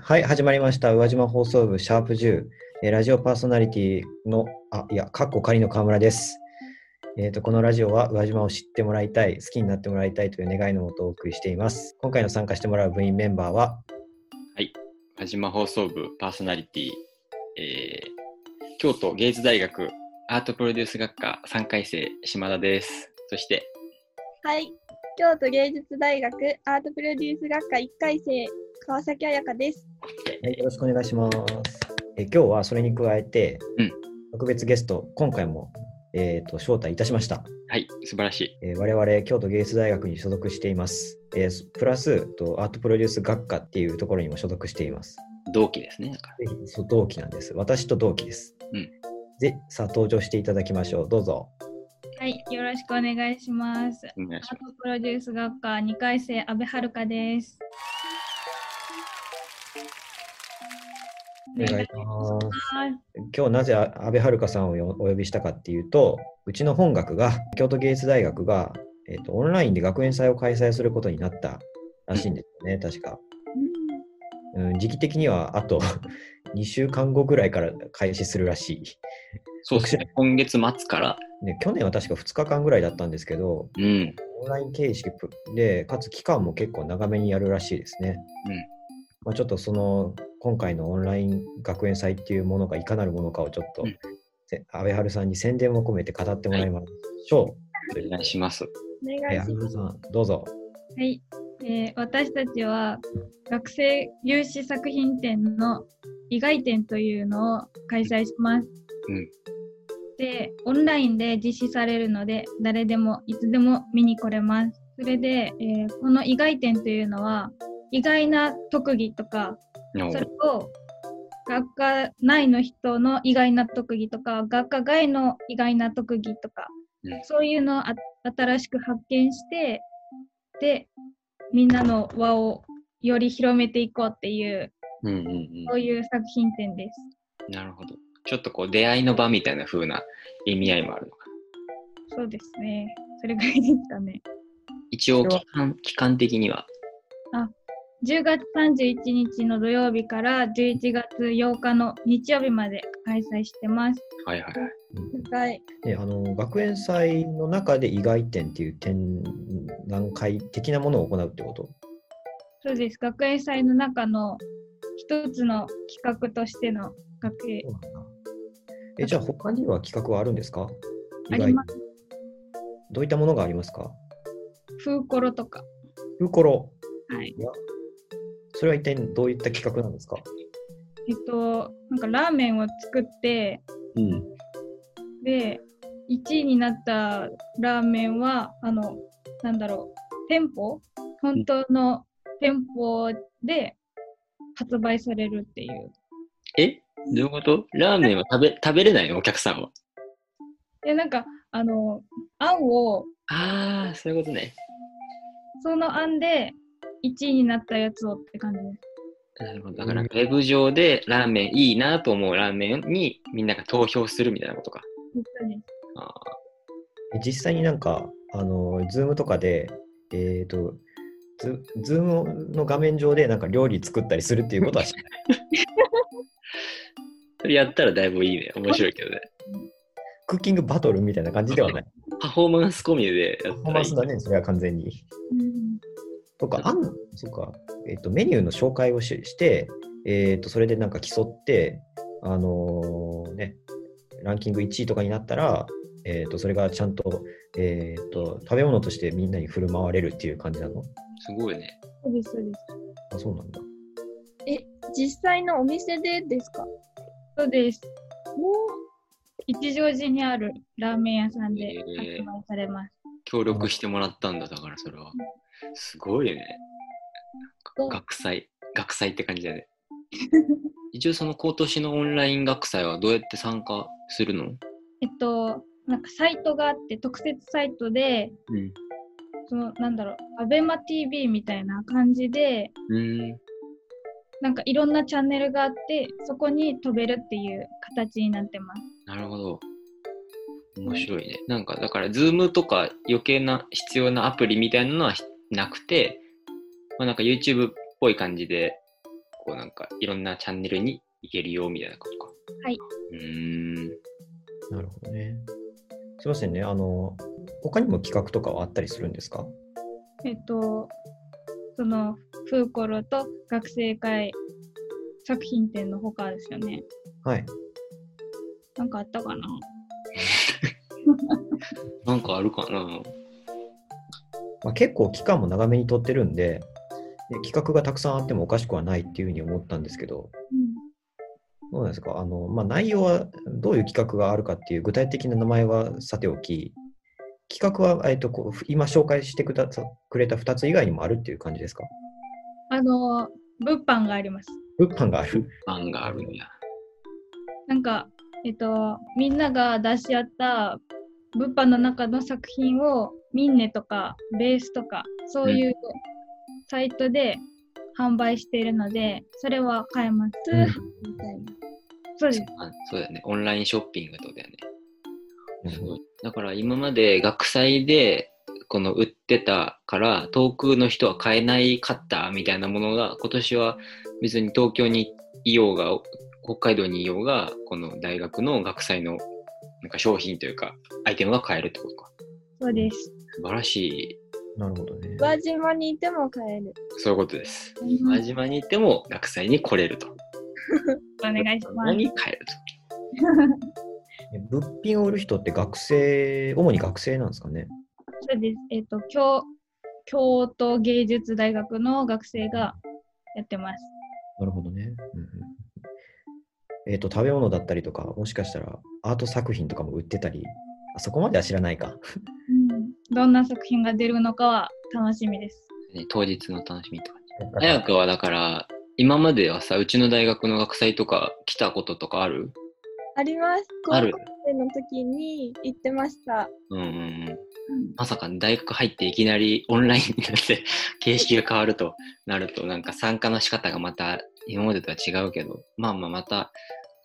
はい、始まりました。宇和島放送部シャープ10、えーラジオパーソナリティの、あ、いや、かっこ仮の河村です。えーと、このラジオは宇和島を知ってもらいたい、好きになってもらいたいという願いのもとお送りしています。今回の参加してもらう部員メンバーは、輪島放送部パーソナリティ、えー京都芸術大学アートプロデュース学科3回生島田です。そして、はい。京都芸術大学アートプロデュース学科1回生、川崎彩香です。はいよろしくお願いします。えー今日はそれに加えて、うん特別ゲスト、今回も、えーと招待いたしました。はい、素晴らしい。えー我々京都芸術大学に所属しています。えープラスとアートプロデュース学科っていうところにも所属しています。同期ですね。そう同期なんです。私と同期です。うんで、さあ登場していただきましょう。どうぞ。はい。よろしくお願いします。アートプロデュース学科2回生、阿部遥です。お願いします。ます。今日なぜあ安倍遥さんをよお呼びしたかっていうと、うちの本学が、京都芸術大学が、えーとオンラインで学園祭を開催することになったらしいんですよね、確か。うん、時期的にはあと 2週間後ぐらいから開始するらしい。そうですね。今月末から、ね、去年は確か2日間ぐらいだったんですけど、うん、オンライン形式で、かつ期間も結構長めにやるらしいですね。うんまあ、ちょっとその今回のオンライン学園祭っていうものがいかなるものかをちょっと、うんせ安倍春さんに宣伝も込めて語ってもらいましょお願いします。おう。願はいします。どうぞ。はい、えー私たちは学生有志作品展の意外展というのを開催します。うんで、オンラインで実施されるので、誰でもいつでも見に来れます。それで、えーこの意外展というのは、意外な特技とか、おそれを学科内の人の意外な特技とか、学科外の意外な特技とか、うんそういうのをあ新しく発見して、で、みんなの輪をより広めていこうっていう、うんうんそういう作品展です。うん。なるほど。ちょっとこう出会いの場みたいな風な意味合いもあるのかな。そうですね。それぐらいですかね。一応期間、期間的には、10月31日の土曜日から11月8日の日曜日まで開催してます。はいはいはい。はい。であの学園祭の中で意外展っていう展覧会的なものを行うってこと？そうです。学園祭の中の一つの企画としての学園そうなんだえじゃあ他には企画はあるんですか？意外あります。どういったものがありますか？フーコロとか。フーコロ。はい。それは一体どういった企画なんですか？えっと、なんかラーメンを作って、うん。で、1位になったラーメンは、あの、なんだろう、店舗？本当の店舗で発売されるっていう。え？どういうこと？ラーメンは食べ食べれないの？お客さんは。で、なんか、あの、あんを、ああ、そういうことね。そのあんで1位になったやつをって感じです。なるほど。だから、ウェブ上でラーメンいいなと思うラーメンにみんなが投票するみたいなことか。あえ実際になんか、あの、ズームとかで、えっ、と、ズズームの画面上でなんか料理作ったりするっていうことはしない。それやったらだいぶいいね。面白いけどね。クッキングバトルみたいな感じではない。パフォーマンス込みでやパフォったらいいーマンス。だね、それは完全に。うんとか、あん、そうか、えっ、と、メニューの紹介をしして、えっ、と、それでなんか競って、あのーね、ランキング1位とかになったら、えっ、と、それがちゃんと、えっ、と、食べ物としてみんなに振る舞われるっていう感じなの？すごいね。そうです、そうです。あ、そうなんだ。実際のお店でですか？そうです。一乗寺にあるラーメン屋さんで発売されます。協力してもらったんだ、だからそれは。すごいね。学祭。学祭って感じだね。一応その今年のオンライン学祭はどうやって参加するの？えっと、なんかサイトがあって、特設サイトで、うん。そのなんだろう、 AbemaTV みたいな感じで、うーん。なんかいろんなチャンネルがあって、そこに飛べるっていう形になってます。なるほど。面白いね。なんか、だから、ズームとか余計な必要なアプリみたいなのはなくて、まあ、なんか YouTube っぽい感じで、構なんかいろんなチャンネルに行けるよみたいなことか。はい。うーん。なるほどね。すいませんね。あの、他にも企画とかはあったりするんですか？えっと、その、フーコロと学生会作品展の他ですよね。はい。なんかあったかな？なんかあるかな？まあ、結構期間も長めに取ってるんで、で企画がたくさんあってもおかしくはないっていうふうに思ったんですけど、うん。どうなんですか？あの、まあ、内容はどういう企画があるかっていう具体的な名前はさておき、企画は、えっと、こう今紹介してくださくれた2つ以外にもあるっていう感じですか？あの、物販があります。物販がある。案があるんや。なんか、えっと、みんなが出し合った物販の中の作品をミンネとかベースとかそういうサイトで販売しているので、それは買えます。うんみたいな。そうです。あそうだよね。オンラインショッピングとだよね。なるほどだから今まで学祭でこの売ってたから遠くの人は買えないかったみたいなものが今年は別に東京にいようが北海道にいようがこの大学の学祭のなんか商品というかアイテムが買えるってことか。そうです。素晴らしい。なるほどね。宇和島にいても買える。そういうことです。お輪島に行っても学祭に来れると。願いします。何買えると。え 物品を売る人って学生、主に学生なんですかねそうです。えっ、と、京、京都芸術大学の学生がやってます。なるほどね。うんうんえっ、と、食べ物だったりとか、もしかしたらアート作品とかも売ってたり、あそこまでは知らないか。うん。どんな作品が出るのかは楽しみです。ね当日の楽しみとか。早くはだから今まではさうちの大学の学祭とか来たこととかある？あります。ある？高校生の時に行ってました。うんうんうん。まさか大学入っていきなりオンラインになって 形式が変わるとなるとなんか参加の仕方がまた今までとは違うけどまあまあまた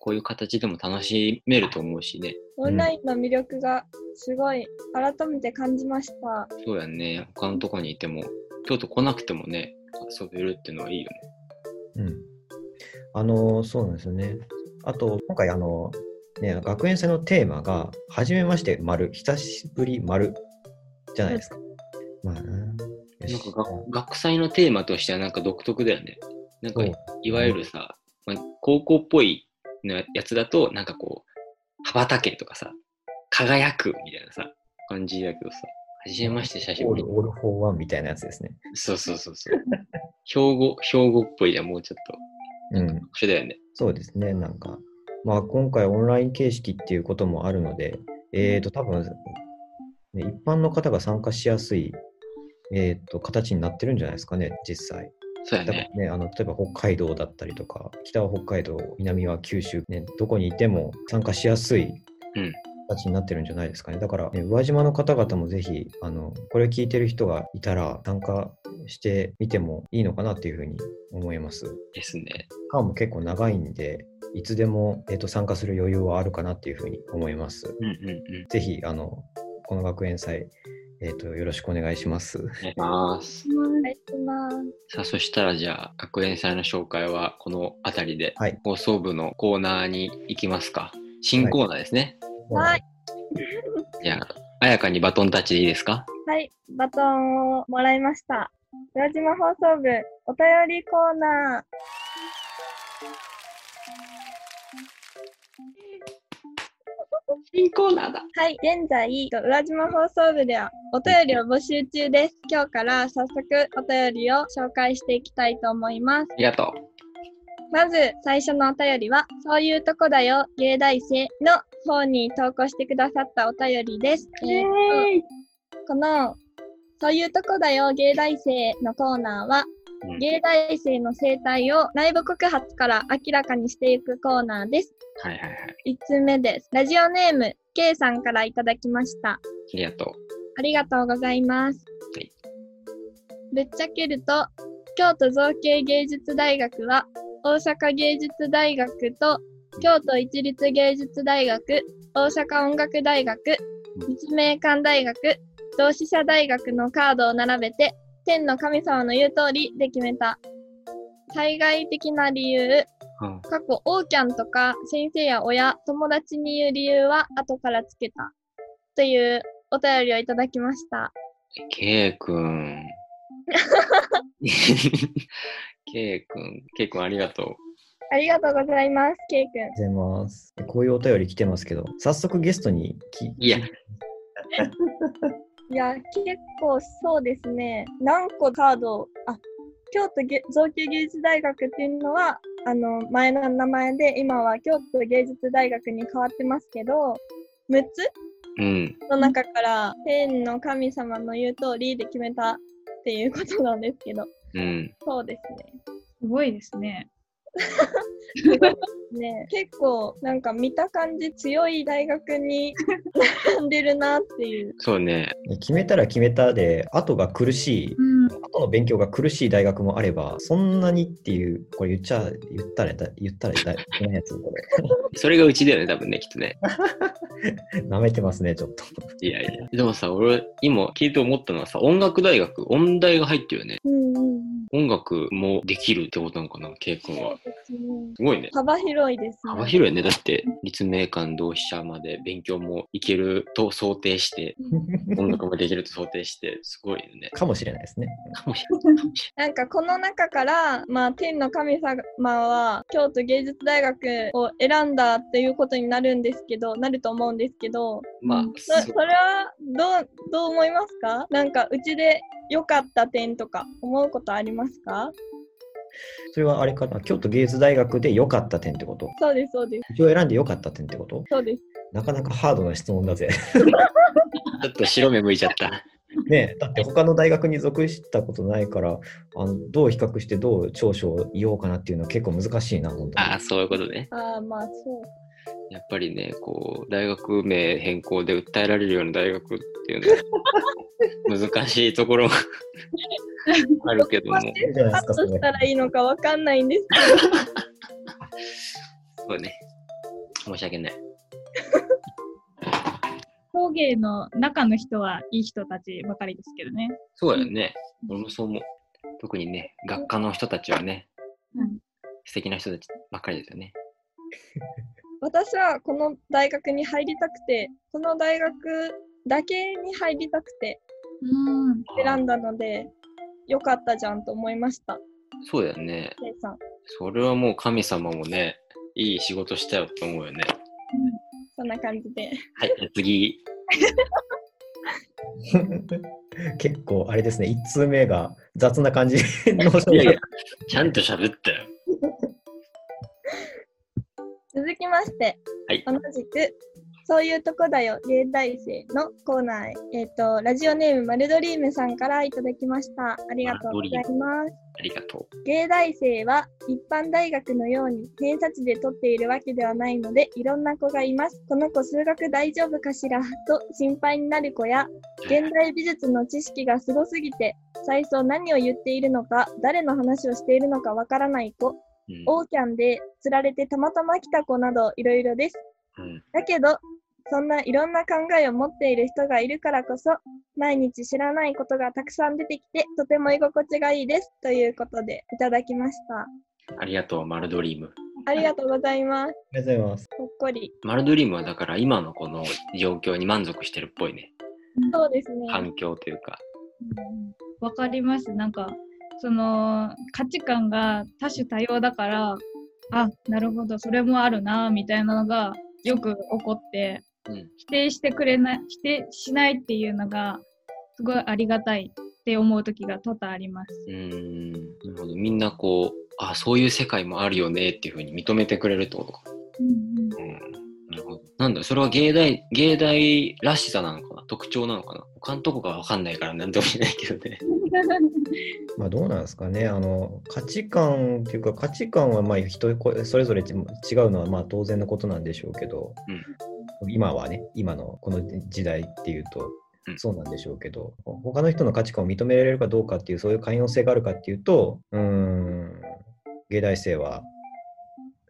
こういう形でも楽しめると思うしねオンラインの魅力がすごい改めて感じました。そうやんね他のとこにいても京都来なくてもね遊べるっていうのはいいよねうん。あの、そうなんですよね。あと、今回、あの、ね、学園祭のテーマが、はじめまして、丸、久しぶり、丸、じゃないですか。まあな。よしなんか学学祭のテーマとしてはなんか独特だよねなんかいわゆるさ、まあ、高校っぽいのやつだとなんかこう羽ばたけとかさ輝くみたいなさ感じだけどさはじめまして久しぶりオール、オールフォーワンみたいなやつですね。そうそうそうそう。標語、標語っぽいや、もうちょっと。うん。特殊だよね。そうですね、なんか。まあ、今回オンライン形式っていうこともあるので、えっ、と、多分、ね、一般の方が参加しやすい、えっ、と、形になってるんじゃないですかね、実際。そうやね。ね、あの例えば北海道だったりとか、北は北海道、南は九州、ね、どこにいても参加しやすいうん形になってるんじゃないですかね。だから、ね、宇和島の方々もぜひ、あのこれを聞いてる人がいたら、参加してみてもいいのかなっていうふうに思います。ですね。期間も結構長いんで、いつでも、えー、と参加する余裕はあるかなっていうふうに思います。うんうんうん。ぜひ、あのこの学園祭、えーと、よろしくお願いします。お願いします。します。さあ、そしたらじゃあ、学園祭の紹介はこの辺りで、はい放送部のコーナーに行きますか。新コーナーですね。はい。じゃあ、あやかにバトンタッチでいいですか？はい、バトンをもらいました。浦島放送部お便りコーナー。新コーナーだ。はい、現在、浦島放送部ではお便りを募集中です。今日から早速お便りを紹介していきたいと思います。ありがとまず最初のお便りは、そういうとこだよ、芸大生の方に投稿してくださったお便りです。えーとこの、そういうとこだよ、芸大生のコーナーは、芸大生の生態を内部告発から明らかにしていくコーナーです。はいはいはい。1つ目です。ラジオネーム、K さんからいただきました。ありがとう。ありがとうございます。はいぶっちゃけると、京都造形芸術大学は、大阪芸術大学と京都一律芸術大学、大阪音楽大学、立命館大学、同志社大学のカードを並べて、天の神様の言う通りで決めた。対外的な理由、うん過去、オーキャンとか先生や親、友達に言う理由は後からつけた。というお便りをいただきました。ケイくん。ケイくん、ケイくんありがとありがとうございます、ケイくん。ありがとうございます。こういうお便り来てますけど、早速ゲストにきいや いや、結構そうですね。何個カードを、あ、京都芸造形芸術大学っていうのは、あの、前の名前で、今は京都芸術大学に変わってますけど、6つう。うん。の中から、天の神様の言う通りで決めたっていうことなんですけど、うん。そうですね。すごいですね。ね結構、なんか見た感じ強い大学に並んでるなっていう。そうね。決めたら決めたで、後が苦しい、うん。後の勉強が苦しい大学もあれば、そんなにっていう、これ言っちゃ、言ったらだ、言ったらだ、いけないやつ、こ それがうちだよね、多分ね、きっとね。れ。舐めてますね、ちょっと。いやいや。でもさ、俺、今聞いて思ったのはさ、音楽大学、音大が入ってるよね。うん。音楽もできるってことなのかな、ケイ君は。すごいね。幅広いですね。幅広いね。だって、立命館同志社まで勉強もいけると想定して、音楽もできると想定して、すごいよね。かもしれないですね。かもしれない。なんかこの中から、まあ、天の神様は京都芸術大学を選んだっていうことになるんですけど、なると思うんですけど。まあ、そそれはどう、どう思いますか？なんかうちで良かった点とか思うことあります？か？それはあれかな、京都芸術大学で良かった点ってこと？そうです、そうです。一応選んで良かった点ってこと？そうです。なかなかハードな質問だぜ。ちょっと白目向いちゃった。ねえだって他の大学に属したことないから、あのどう比較してどう長所を言おうかなっていうのは結構難しいな、本当に。ああ、そういうことね。ああ、まあそう。やっぱりね、こう、大学名変更で訴えられるような大学っていうのは 難しいところが あるけども、いいじゃないですか、カットそれしたらいいのかわかんないんですそうね。申し訳ない。工芸の中の人はいい人たちばかりですけどね。そうだよね。俺もそう思う。特にね、学科の人たちはね、うん素敵な人たちばっかりですよね。私はこの大学に入りたくて、この大学だけに入りたくてうん。選んだので、よかったじゃんと思いました。そうだよね。それはもう神様もね、いい仕事したよって思うよね。そんな感じで。はい、じゃあ次。結構あれですね、1通目が雑な感じのいやいや、ちゃんと喋ったよ。続きまして、はい同じく、そういうとこだよ、芸大生のコーナーへ。えっ、と、ラジオネームマルドリームさんからいただきました。ありがとうございます。ありがと芸大生は一般大学のように偏差値で取っているわけではないので、いろんな子がいます。この子数学大丈夫かしら？と心配になる子や、う。現代美術の知識がすごすぎて、最初何を言っているのか、誰の話をしているのかわからない子、うんオーキャンで釣られてたまたま来た子などいろいろです。うんだけど、そんないろんな考えを持っている人がいるからこそ、毎日知らないことがたくさん出てきて、とても居心地がいいです。ということで、いただきました。ありがとう、マルドリーム。ありがとうございます。ありがとうございます。ほっこり。マルドリームはだから今のこの状況に満足してるっぽいね。そうですね。環境というか。わかります。なんか、その価値観が多種多様だから、あ、なるほど、それもあるな、みたいなのがよく起こって、うん。否定してくれない、否定しないっていうのが、すごいありがたいって思う時が多々あります。うーん。なるほど。みんなこう、あ、そういう世界もあるよねっていうふうに認めてくれるってことか。うん。なるほど。なんだ、それは芸大、芸大らしさなのかな？特徴なのかな？他のとこがわかんないからなんとも言えないけどね。まあどうなんですかね、あの価値観っていうか、価値観はまあ人それぞれ違うのはまあ当然のことなんでしょうけど、今はね、今のこの時代っていうとうん。そうなんでしょうけど、他の人の価値観を認められるかどうかっていう、そういう寛容性があるかっていうと、うーん、芸大生は、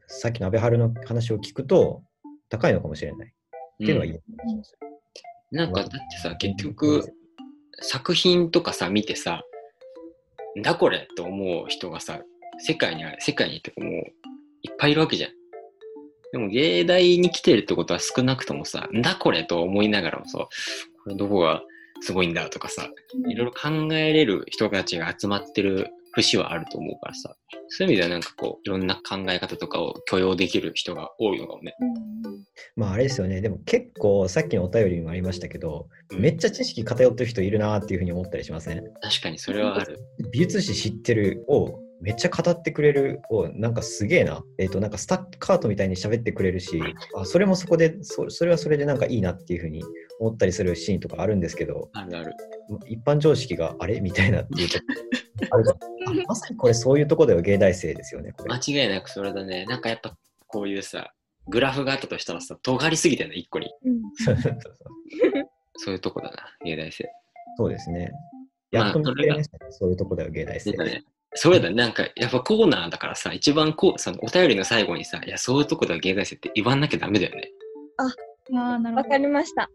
さっきの安倍春の話を聞くと、高いのかもしれない。っていうのは言えるかもしれないですなんかだってさ、結局、作品とかさ、見てさ、んだこれと思う人がさ、世界にある、世界にってかもう、いっぱいいるわけじゃん。でも、芸大に来てるってことは少なくともさ、んだこれと思いながらもさ、これどこがすごいんだとかさ、いろいろ考えれる人たちが集まってる節はあると思うからさ、そういう意味ではなんかこう、いろんな考え方とかを許容できる人が多いのかもね。まああれですよね。でも結構さっきのお便りにもありましたけど、うんめっちゃ知識偏ってる人いるなっていうふうに思ったりしません？確かにそれはある。美術史知ってるをめっちゃ語ってくれるをなんかすげえな。えっ、となんかスタッカートみたいに喋ってくれるし、あそれもそこでそ、それはそれでなんかいいなっていうふうに思ったりするシーンとかあるんですけど、あるある。一般常識があれみたいなっていうとある まさにこれそういうとこでは芸大生ですよね。これ間違いなくそれだね。なんかやっぱこういうさ、グラフがあったとしたらさ、尖りすぎてるの、一個に。そうそうそうそういうとこだな、芸大生。そうですね。まあやっと見つけましたね、そういうとこでは芸大生。それだね、なんかやっぱコーナーだからさ、一番こう、そのお便りの最後にさ、いや、そういうとこでは芸大生って言わなきゃダメだよね。ああ、なるほどわか。りました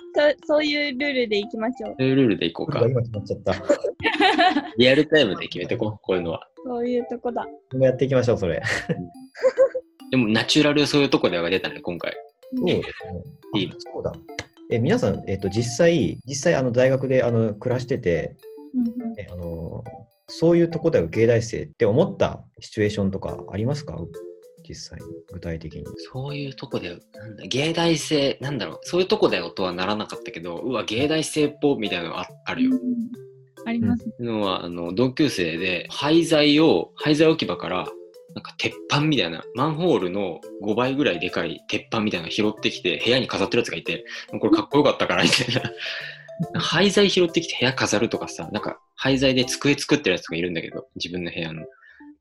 そ。そういうルールでいきましょう。そういうルールでいこうか。今決まっちゃった。リアルタイムで決めてこう、こういうのは。そういうとこだ。もうやっていきましょう、それ。でも、ナチュラルそういうとこではが出たね、今回。そうですね。いいあそうだ。え皆さん、えっと、実際、実際、あの、大学であの暮らしてて、うんうんえあの、そういうとこでは芸大生って思ったシチュエーションとかありますか？実際、具体的に。そういうとこで、なんだ、芸大生、なんだろう、そういうとこだよとはならなかったけど、うわ、芸大生っぽみたいなのがああるよ。うんあります。のは、あの、同級生で、廃材を、廃材置き場から、なんか鉄板みたいな、マンホールの5倍ぐらいでかい鉄板みたいなの拾ってきて、部屋に飾ってるやつがいて、これかっこよかったから、みたいな。廃材拾ってきて部屋飾るとかさ、なんか廃材で机作ってるやつがいるんだけど、自分の部屋の。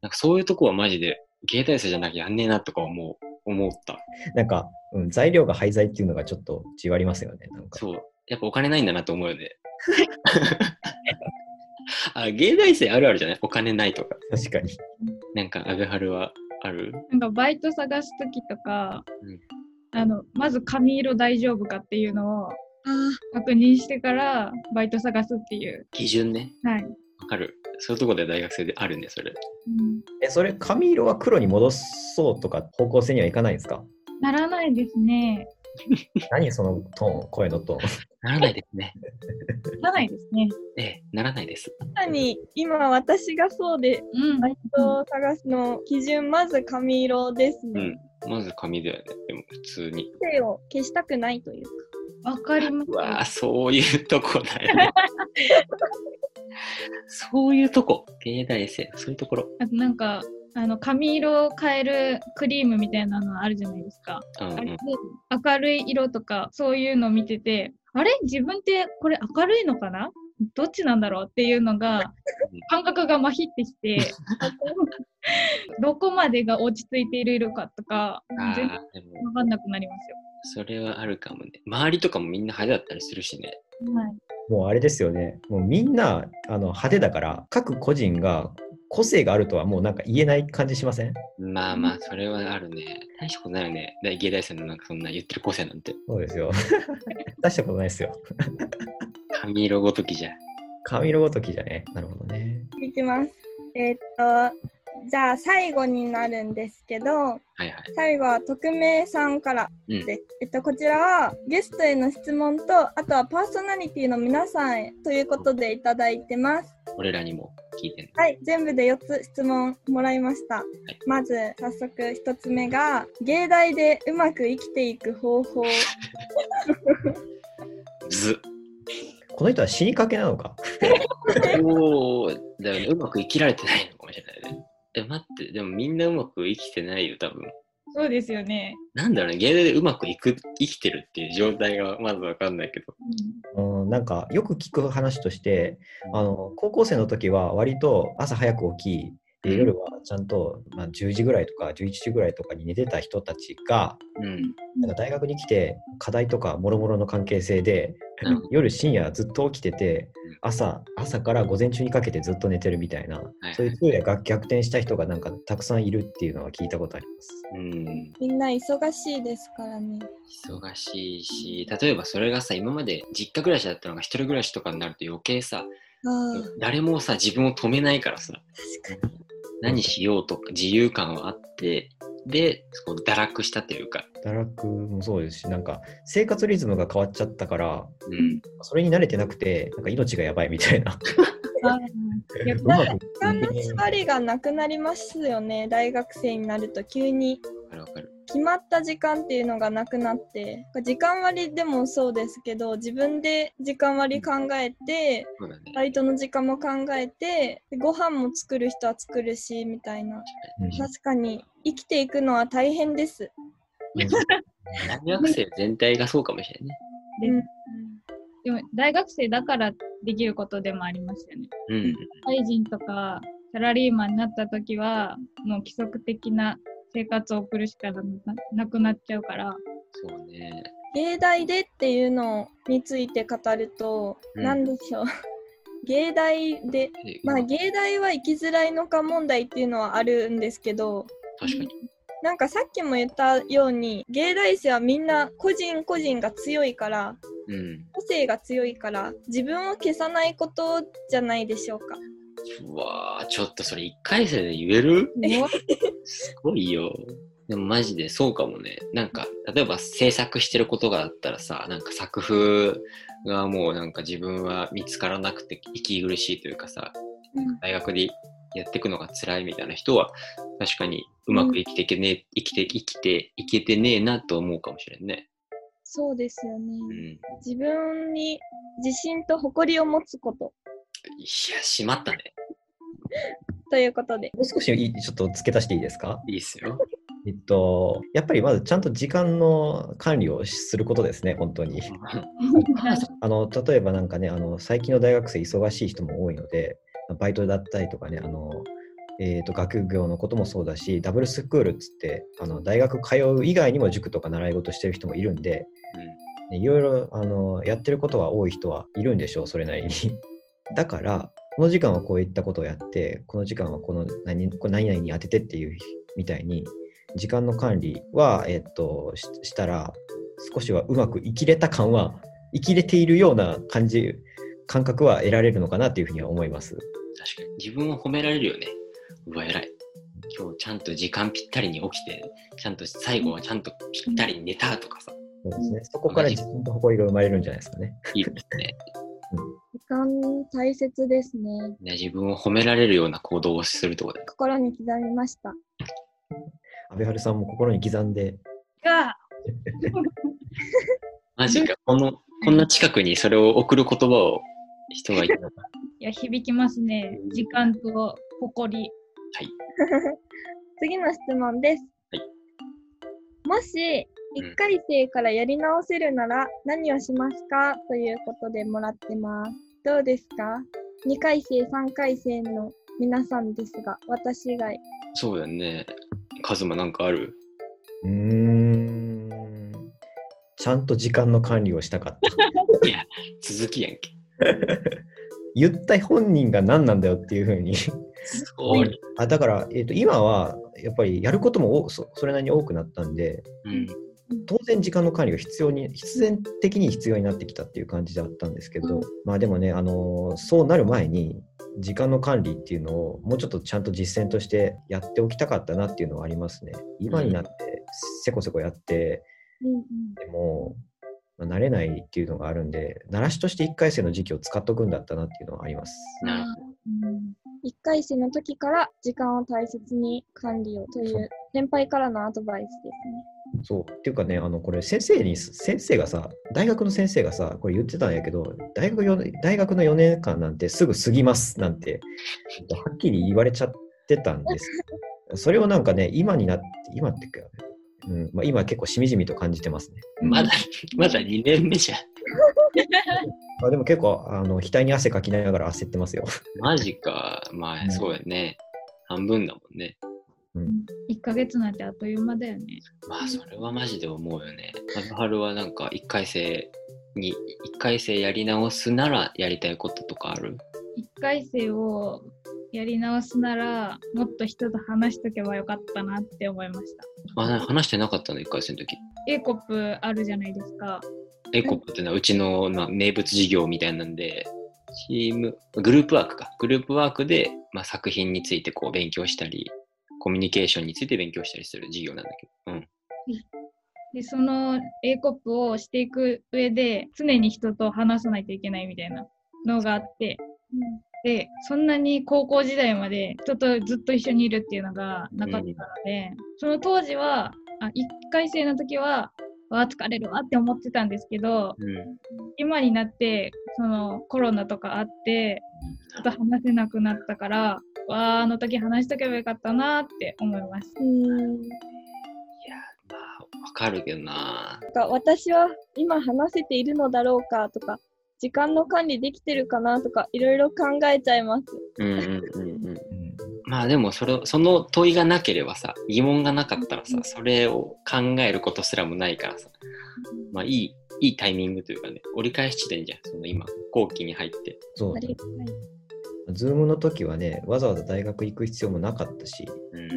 なんかそういうとこはマジで、芸大生じゃなきゃやんねえなとか思う、思った。なんか、うん、材料が廃材っていうのがちょっとじわりますよね。なんかそう。やっぱお金ないんだなと思うよね。あ、芸大生あるあるじゃない？お金ないとか。確かに。なんか、安倍春はある？なんかバイト探すときとか、うんあの、まず髪色大丈夫かっていうのをあ確認してからバイト探すっていう。基準ね。はい。わかる。そういうとこで大学生であるね、それ。うんえ、それ、髪色は黒に戻そうとか方向性にはいかないんですか？ならないですね。何そのトーン、声のトーン。ならないですね。ならないですね。ええ、ならないです。まさに今私がそうでうん。バイトを探すの基準まず髪色ですね。うん。まず髪だよね。でも、普通に。性を消したくないというか。わかりますう。わぁ、そういうとこだよね。そういうとこ。芸大生、そういうところ。あとなんか、あの髪色を変えるクリームみたいなのあるじゃないですか。うんうんあれで明るい色とかそういうの見てて、あれ？自分ってこれ明るいのかな？どっちなんだろうっていうのが 感覚がまひってきて、どこまでが落ち着いている色かとか、あ全然わかんなくなりますよ。それはあるかもね。周りとかもみんな派手だったりするしね。はい。もうあれですよね。もうみんなあの派手だから、各個人が個性があるとはもうなんか言えない感じしません？まあまあ、それはあるね。大したことないよね。大芸大生のなんかそんな言ってる個性なんて。そうですよ。出したことないですよ。髪色ごときじゃ。髪色ごときじゃね。なるほどね。いきます。えーっと、じゃあ最後になるんですけど、はいはい。最後は匿名さんからうん。です。えっと、こちらはゲストへの質問と、あとはパーソナリティの皆さんへということでいただいてます。俺らにも聞いてね。はい、全部で4つ質問もらいました。まず、早速1つ目が、芸大でうまく生きていく方法。ず。この人は死にかけなのか？そうだよね。うまく生きられてない。え、待って、でもみんなうまく生きてないよ、多分。そうですよね。なんだろうね、芸大でうまくいく生きてるっていう状態がまずわかんないけど。うん、なんかよく聞く話としてあの高校生の時は割と朝早く起きでうん夜はちゃんと、まあ、10時ぐらいとか11時ぐらいとかに寝てた人たちがうん。なんか大学に来て課題とかもろもろの関係性でなるほど夜深夜ずっと起きててうん朝朝から午前中にかけてずっと寝てるみたいな、いそういう昼夜が逆転した人がなんかたくさんいるっていうのは聞いたことあります。うん。みんな忙しいですからね。忙しいし、例えばそれがさ、今まで実家暮らしだったのが一人暮らしとかになると余計さ、誰もさ、自分を止めないからさ、確かに。何しようとか自由感はあって、で、こう堕落したというか、堕落もそうですし、なんか生活リズムが変わっちゃったから、うん、それに慣れてなくて、なんか命がやばいみたいな。時間の縛りがなくなりますよね。大学生になると急にわかるわかる。決まった時間っていうのがなくなって、時間割でもそうですけど、自分で時間割考えて。バイトの時間も考えて、でご飯も作る人は作るし、みたいな。うん確かに生きていくのは大変です。大学生全体がそうかもしれないね。でも大学生だからできることでもありますよね。うん。社会人とかサラリーマンになった時はもう規則的な生活を送るしかななくなっちゃうから。そうね。芸大でっていうのについて語ると、うんなんでしょう。芸大で、えまあ芸大は生きづらいのか問題っていうのはあるんですけど、確かに。なんかさっきも言ったように、芸大生はみんな個人個人が強いから、うん。個性が強いから、自分を消さないことじゃないでしょうか。うわーちょっとそれ一回生で言える？すごいよ。でもマジでそうかもね。なんか、例えば制作してることがあったらさ、なんか作風がもうなんか自分は見つからなくて息苦しいというかさ、大学でやっていくのが辛いみたいな人は、確かにうまく生きていけねえ、生きて、生きていけてねえなと思うかもしれんね。そうですよね。うん。自分に自信と誇りを持つこと。いや、しまったね。ということで。もう少しいいちょっと付け足していいですか？いいっすよ。えっと、やっぱりまずちゃんと時間の管理をすることですね、本当に。あの例えばなんかねあの、最近の大学生忙しい人も多いので、バイトだったりとかね、あのえー、と学業のこともそうだし、ダブルスクールっつって、あの大学通う以外にも塾とか習い事してる人もいるんで、ねいろいろあのやってることは多い人はいるんでしょう、それなりに。だから、この時間はこういったことをやって、この時間はこの何これ何々に当ててっていうみたいに、時間の管理は、えっとししたら、少しはうまく生きれた感は、生きれているような感じ、感覚は得られるのかなというふうには思います。確かに。自分を褒められるよね。うわ、偉い。今日ちゃんと時間ぴったりに起きて、ちゃんと最後はちゃんとぴったりに寝たとかさ。そうですね、そこから自分と誇りが生まれるんじゃないですかね。いいですね。時間大切ですね。ね自分を褒められるような行動をするところで。心に刻みました。安倍春さんも心に刻んで、が、マジか。この、こんな近くにそれを送る言葉を人がいるのか。いや、響きますね。時間と誇り。はい。次の質問です。はいもし、1回生からやり直せるなら何をしますか？ということでもらってます。どうですか ?2 回生、3回生の皆さんですが、私以外。そうだね。カズマなんかある？うーん、ちゃんと時間の管理をしたかった。いや、続きやんけ。言った本人が何なんだよっていうふうに。すごい。あだから、えー、と今はやっぱりやることもおそそれなりに多くなったんで、うん。当然時間の管理が必要に、必然的に必要になってきたっていう感じだったんですけど、うんまあでもね、あのーそうなる前に、時間の管理っていうのをもうちょっとちゃんと実践としてやっておきたかったなっていうのはありますね。今になってせこせこやって、でも、まあ慣れないっていうのがあるんで、慣らしとして1回生の時期を使っとくんだったなっていうのはあります。なるほうん1回生の時から時間を大切に管理をという先輩からのアドバイスですね。そう。っていうかね、あの、これ先生に、先生がさ、大学の先生がさ、これ言ってたんやけど、大学よ大学の4年間なんてすぐ過ぎますなんて、はっきり言われちゃってたんです。それをなんかね、今になって、今ってか、うんまあ、今結構しみじみと感じてますね。まだ、まだ2年目じゃん。ま あ、でも結構、あの、額に汗かきながら焦ってますよ。マジか。まあ、うんそうやね。半分だもんね。1ヶ月なんてあっという間だよね。まあ、それはマジで思うよね。はるはなんか、1回生に、1回生やり直すならやりたいこととかある？1回生をやり直すなら、もっと人と話しとけばよかったなって思いました。あ、な話してなかったの、1回生の時。A コップあるじゃないですか。エコップってのはうちの、まあ、名物事業みたいなんで、チーム、グループワークか。グループワークで、まあ、作品についてこう勉強したり、コミュニケーションについて勉強したりする授業なんだけど。うん。で、その A コップをしていく上で、常に人と話さないといけないみたいなのがあって、で、そんなに高校時代まで人とずっと一緒にいるっていうのがなかったので、その当時は、あ1回生の時は、わあ、疲れるわって思ってたんですけど、うん。今になって、そのコロナとかあって、ちょっと話せなくなったから、わあ、あの時話しとけばよかったなって思います。うんいや、まあ、わかるけどな。なんか私は今話せているのだろうかとか、時間の管理できてるかなとか、いろいろ考えちゃいます。うんうんうんうん。うんまあでもそれ、その問いがなければさ、疑問がなかったらさ、それを考えることすらもないからさ、まあいい、いいタイミングというかね、折り返し地点じゃん、その今、後期に入って。そうありがたい。ズームの時はね、わざわざ大学行く必要もなかったし、うん。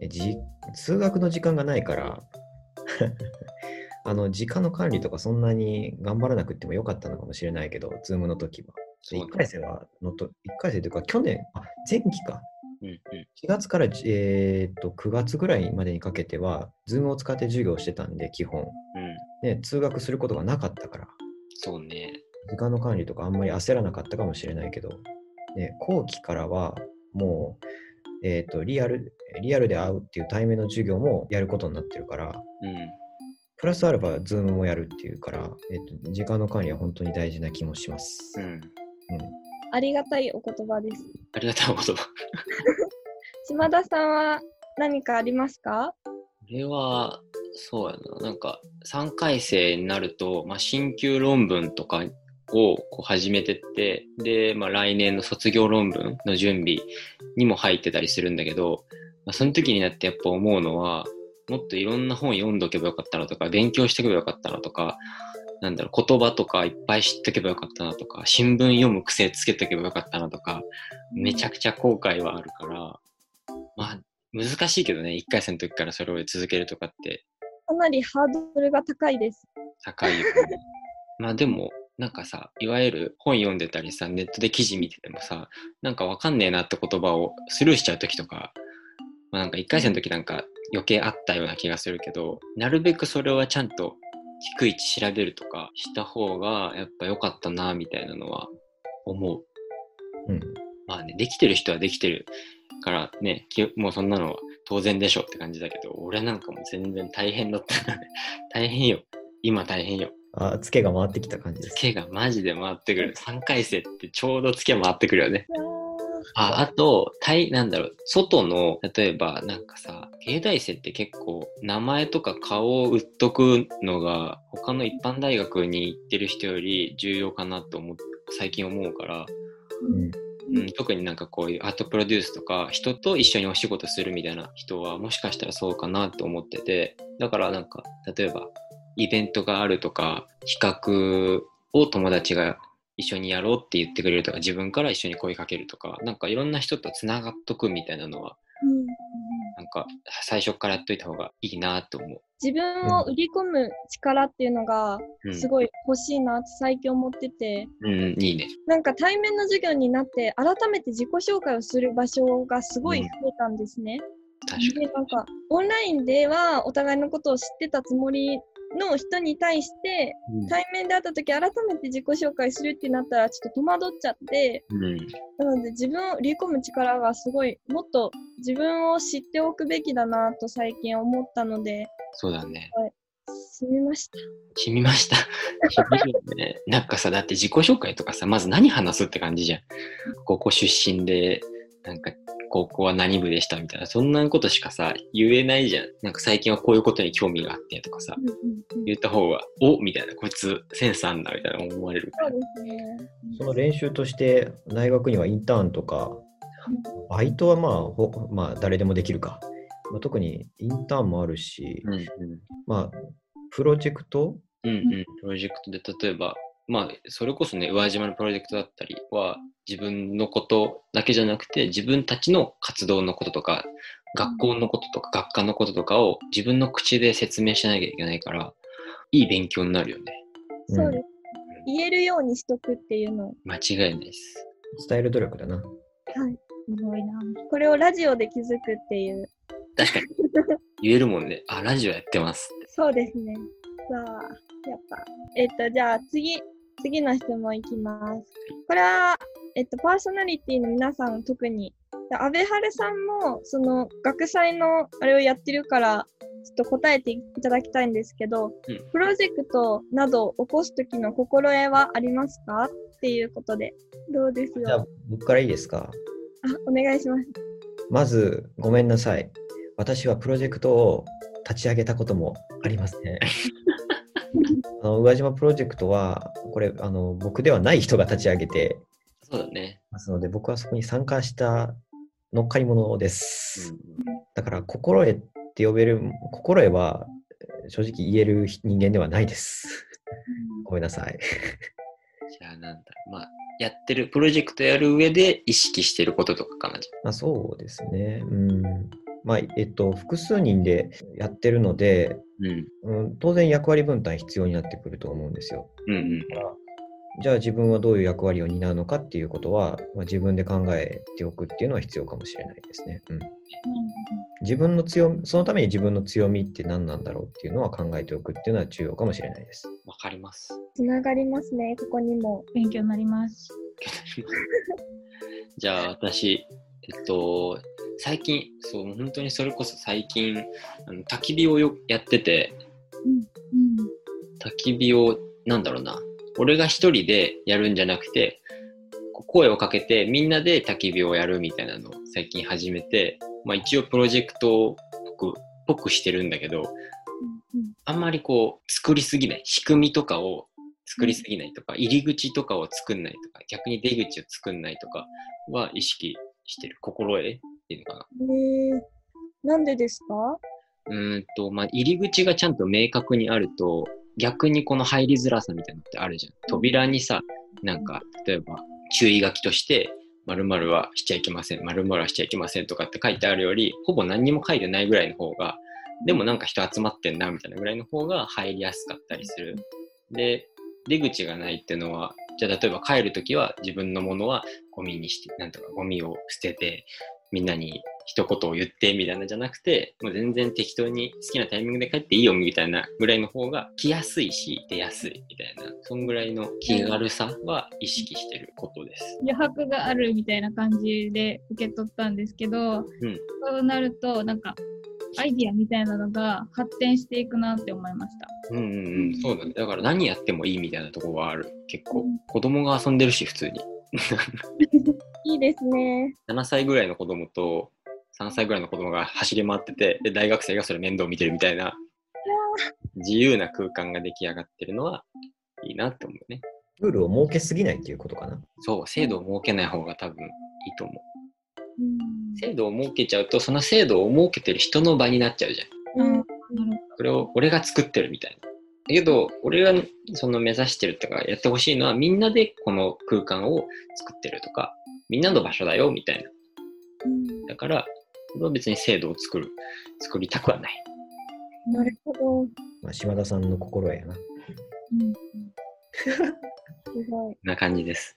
えじ通学の時間がないから、あの時間の管理とかそんなに頑張らなくてもよかったのかもしれないけど、ズームの時は。そう1回生はのと、1回生というか、去年、あ、前期か。うんうん。4月から、えー、と9月ぐらいまでにかけては、ズームを使って授業をしてたんで、基本。うん。ね、通学することがなかったから、そうね。時間の管理とかあんまり焦らなかったかもしれないけど、ね、後期からはもう、えー、とリアルリアルで会うっていう対面の授業もやることになってるから、うん。プラスアルファ、ズームもやるっていうから、えー、と時間の管理は本当に大事な気もします。うん。うんありがたいお言葉です。ありがたいこと。島田さんは何かありますか？これは、そうやな。なんか、3回生になると、まあ、新旧論文とかをこう始めてって、で、まあ、来年の卒業論文の準備にも入ってたりするんだけど、まあ、その時になってやっぱ思うのは、もっといろんな本読んどけばよかったなとか、勉強しておけばよかったなとか、なんだろう、言葉とかいっぱい知っとけばよかったなとか、新聞読む癖つけとけばよかったなとか、めちゃくちゃ後悔はあるから、まあ、難しいけどね、1回生の時からそれを続けるとかってかなりハードルが高いです。高いよね。まあでも、なんかさ、いわゆる本読んでたりさ、ネットで記事見ててもさ、なんかわかんねえなって言葉をスルーしちゃう時とか、まあなんか1回生の時なんか余計あったような気がするけど、なるべくそれはちゃんと低い位置調べるとかした方がやっぱ良かったな、みたいなのは思う。うんまあね、できてる人はできてるからね、きもうそんなのは当然でしょって感じだけど、俺なんかもう全然大変だった。大変よ。今大変よ。あ、ツケが回ってきた感じです。ツケがマジで回ってくる。3回生ってちょうどツケ回ってくるよね。あ、あと、対、なんだろう、外の、例えばなんかさ、芸大生って結構名前とか顔を売っとくのが、他の一般大学に行ってる人より重要かなと思最近思うから、うん。うん、特になんかこういうアートプロデュースとか人と一緒にお仕事するみたいな人はもしかしたらそうかなと思ってて。だからなんか例えばイベントがあるとか企画を友達が一緒にやろうって言ってくれるとか自分から一緒に声かけるとかなんかいろんな人とつながっとくみたいなのはうんなんか最初からやっといた方がいいなと思う。自分を売り込む力っていうのがうん、すごい欲しいなって最近思ってて、うん、いいね。なんか対面の授業になって改めて自己紹介をする場所がすごい増えたんですね。確かにで。なんかオンラインではお互いのことを知ってたつもりの人に対して対面で会った時改めて自己紹介するってなったらちょっと戸惑っちゃってうん、うんなので自分を売り込む力がすごいもっと自分を知っておくべきだなと最近思ったのでそうだね。すみました。染みました。ね。なんかさ、だって自己紹介とかさ、まず何話すって感じじゃん。高校出身で、なんか、高校は何部でしたみたいな、そんなことしかさ、言えないじゃん。なんか最近はこういうことに興味があってとかさ、言った方が、おみたいな、こいつセンスあんなみたいな思われる。そうですね。その練習として大学にはインターンとか、バイトはまあ、ほまあ、誰でもできるか。まあ、特にインターンもあるし、うんうん。まあ、プロジェクト？うんうん。プロジェクトで、例えば、まあ、それこそね、宇和島のプロジェクトだったりは、自分のことだけじゃなくて、自分たちの活動のこととか、学校のこととか、学科のこととかを自分の口で説明しなきゃいけないから、いい勉強になるよね。そうです。言えるようにしとくっていうのを、間違いないです。伝える努力だな。はい。すごいな。これをラジオで気づくっていう。確かに。言えるもんね。あ、ラジオやってます。そうですね。さあ、やっぱ。えっと、じゃあ次、次の質問いきます。これは、えっと、パーソナリティの皆さん特に、で安倍春さんも、その、学祭のあれをやってるから、ちょっと答えていただきたいんですけど、うんプロジェクトなどを起こすときの心得はありますか？っていうことで、どうですじゃあよ。僕からいいですか？あ、お願いします。まず、ごめんなさい。私はプロジェクトを立ち上げたこともありません。あの宇和島プロジェクトは、これあの、僕ではない人が立ち上げてそうだね。ますので、僕はそこに参加した乗っかり者でうす。ん。だから、心得って呼べる、心得はえー正直言える人間ではないです。ごめんなさい。じゃあなんだろう。まあ、やってる、プロジェクトやる上で意識してることとかかな。じゃまあ、そうですね。うん。まあ、えっと、複数人でやってるので、あうん。うん、当然役割分担必要になってくると思うんですよ。うんうん。じゃあ自分はどういう役割を担うのかっていうことは、まあ、自分で考えておくっていうのは必要かもしれないですね。うん、自分の強み、そのために自分の強みって何なんだろうっていうのは考えておくっていうのは重要かもしれないです。わかります。つながりますね、ここにも。勉強になります。じゃあ私、えっと、最近、そう、本当にそれこそ最近、あの焚き火をよやってて、うん。焚き火を、なんだろうな、俺が一人でやるんじゃなくて、声をかけてみんなで焚き火をやるみたいなのを最近始めて、まあ一応プロジェクトっぽくぽくしてるんだけど、あんまりこう作りすぎない、仕組みとかを作りすぎないとか、入り口とかを作んないとか、逆に出口を作んないとかは意識してる。心得っていうのかな。えー、なんでですか？うーんと、まあ、入り口がちゃんと明確にあると、逆にこの入りづらさみたいなのってあるじゃん。扉にさ、なんか、例えば、注意書きとして、〇〇はしちゃいけません、〇〇はしちゃいけませんとかって書いてあるより、ほぼ何にも書いてないぐらいの方が、でもなんか人集まってんなみたいなぐらいの方が入りやすかったりする。で、出口がないっていうのは、じゃあ例えば帰るときは自分のものはゴミにして、なんとかゴミを捨てて、みんなに一言を言ってみたいなじゃなくて、もう全然適当に好きなタイミングで帰っていいよみたいなぐらいの方が来やすいし、出やすいみたいな、そんぐらいの気軽さは意識してることです。余白があるみたいな感じで受け取ったんですけど、そうなると、なんか、アイディアみたいなのが発展していくなって思いました。うんうんうん、そうだね。だから何やってもいいみたいなところはある。結構うん。子供が遊んでるし、普通に。いいですね。7歳ぐらいの子供と3歳ぐらいの子供が走り回ってて、で、大学生がそれ面倒見てるみたいな、自由な空間が出来上がってるのはいいなって思うね。ルールを設けすぎないっていうことかな。そう、制度を設けない方が多分いいと思う。うん制度を設けちゃうと、その制度を設けてる人の場になっちゃうじゃん。うんなるそれを俺が作ってるみたいな。だけど、俺がその目指してるとかやってほしいのは、みんなでこの空間を作ってるとか、みんなの場所だよみたいな。うんだから、それは別に制度を作る、作りたくはない。なるほど。まあ、島田さんの心得やな。うん すごい。こんな感じです。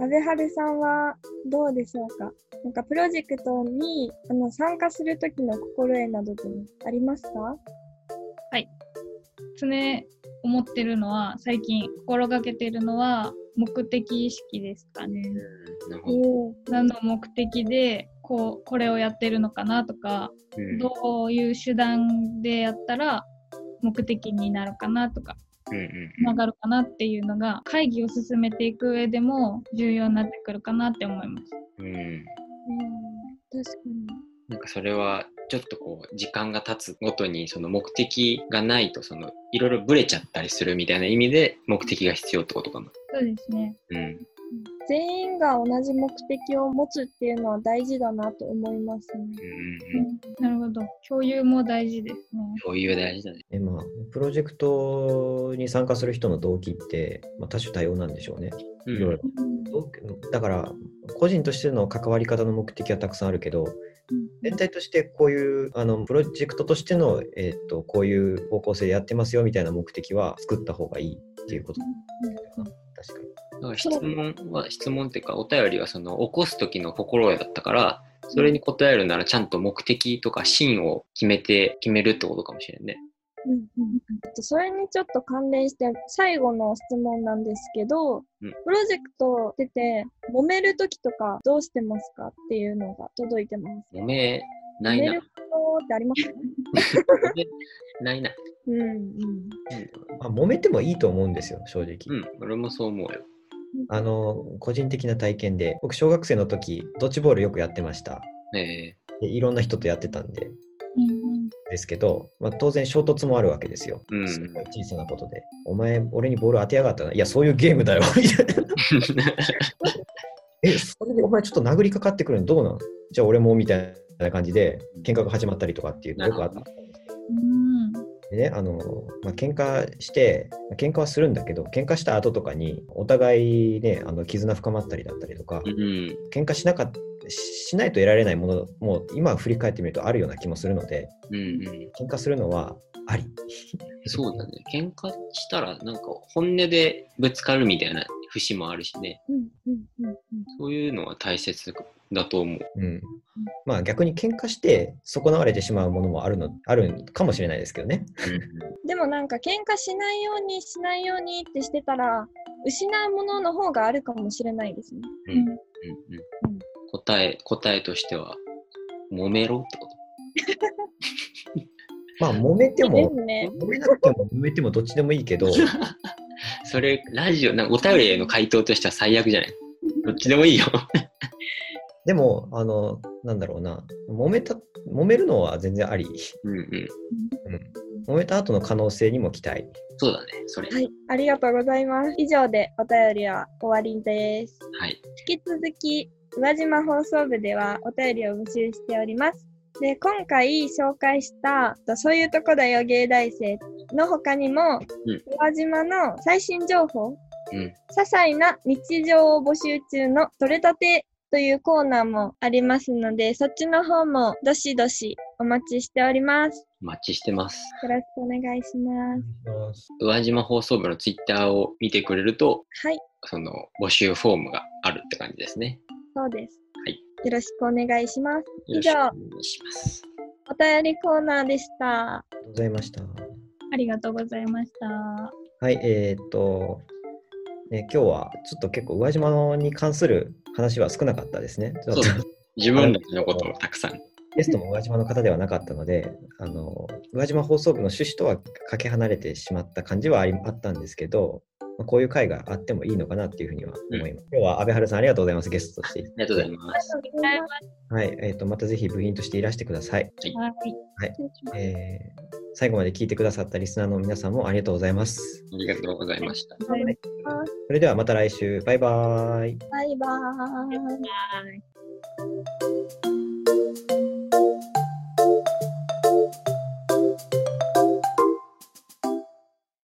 安倍春さんはどうでしょうか？なんかプロジェクトにあの参加するときの心得などってありますか？常思ってるのは、最近心がけてるのは、目的意識ですかね。なるほど。お何の目的で、こう、これをやってるのかなとか、うん。どういう手段でやったら目的になるかなとか、つながるかなっていうのが、会議を進めていく上でも重要になってくるかなって思います。うん。うんうん、確かに。なんかそれはちょっとこう時間が経つごとにその目的がないとそのいろいろブレちゃったりするみたいな意味で目的が必要ってことかな。そうですね。うん。全員が同じ目的を持つっていうのは大事だなと思いますね。うんうんううん。ん、なるほど。共有も大事ですね。共有大事だね。えまあ、プロジェクトに参加する人の動機って、まあ、多種多様なんでしょうね。うんいろいろだから、個人としての関わり方の目的はたくさんあるけど、全体としてこういうあのプロジェクトとしての、えー、とこういう方向性でやってますよみたいな目的は作った方がいいっていうこと。確かに。質問は、質問っていうか、お便りはその起こす時の心得だったから、それに答えるならちゃんと目的とか芯を決めて、決めるってことかもしれんね。うんうんえっとそれにちょっと関連して最後の質問なんですけど、うんプロジェクト出て揉めるときとかどうしてますかっていうのが届いてます。揉めないな揉める。ことってあります？かないな。うんうん。まあ、揉めてもいいと思うんですよ、正直。うん、俺もそう思うよ。あの、個人的な体験で、僕、小学生の時、ドッジボールよくやってました。えでいろんな人とやってたんで、うんですけど、まあ、当然衝突もあるわけですよ。うんすごい小さなことで。お前、俺にボール当てやがったな。いや、そういうゲームだよ。みたいな。え、それでお前ちょっと殴りかかってくるのどうなん？じゃあ俺もみたいな感じで、喧嘩が始まったりとかっていうのよくあった。うんでね、あの、まあ、喧嘩して、まあ喧嘩はするんだけど、喧嘩した後とかに、お互いね、あの、絆深まったりだったりとかう、ん。喧嘩しなかっししないと得られないものも、今振り返ってみるとあるような気もするので、うんうん。喧嘩するのはあり。そうだね。喧嘩したら、なんか本音でぶつかるみたいな節もあるしね。うんうんうんうん。そういうのは大切だと思う。うん。まあ逆に喧嘩して損なわれてしまうものもあるの、あるかもしれないですけどね。でもなんか喧嘩しないようにしないようにってしてたら失うものの方があるかもしれないですね。うんうんうん答え、答えとしては、揉めろってこと？まあ揉めてでもす、ね。揉めなくても揉めてもどっちでもいいけど、それ、ラジオ、なんかお便りへの回答としては最悪じゃない？どっちでもいいよ。でも、あの、なんだろうな、揉めた、揉めるのは全然あり。うんうん。うん。揉めた後の可能性にも期待。そうだね、それ。はい、ありがとうございます。以上でお便りは終わりです。はい。引き続き、宇和島放送部ではお便りを募集しております。で、今回紹介した、とそういうとこだよ芸大生の他にも、うん宇和島の最新情報、うん。些細な日常を募集中の取れたてというコーナーもありますので、そっちの方もどしどしお待ちしております。お待ちしてます。よろしくお願いします。宇和島放送部のツイッターを見てくれると、はい、その募集フォームがあるって感じですね。そうです。はい。よろしくお願いします。よ以ろしくお上、願いします。お便りコーナーでした。ありがとうございました。ありがとうございました。はい、えーっと、ね、今日はちょっと結構宇和島に関する話は少なかったですね。そう自分たちのこともたくさん。ゲストも宇和島の方ではなかったので、あの宇和島放送部の趣旨とはかけ離れてしまった感じはありあったんですけど、まあ、こういう会があってもいいのかなっていうふうには思います。今日は安倍春さんありがとうございます、ゲストとして。ありがとうございます。はい、えーっと、またぜひ部員としていらしてください。はい。えー最後まで聞いてくださったリスナーの皆さんもありがとうございます。ありがとうございました。はいそれではまた来週、バイバーイ。バイバーイ。はい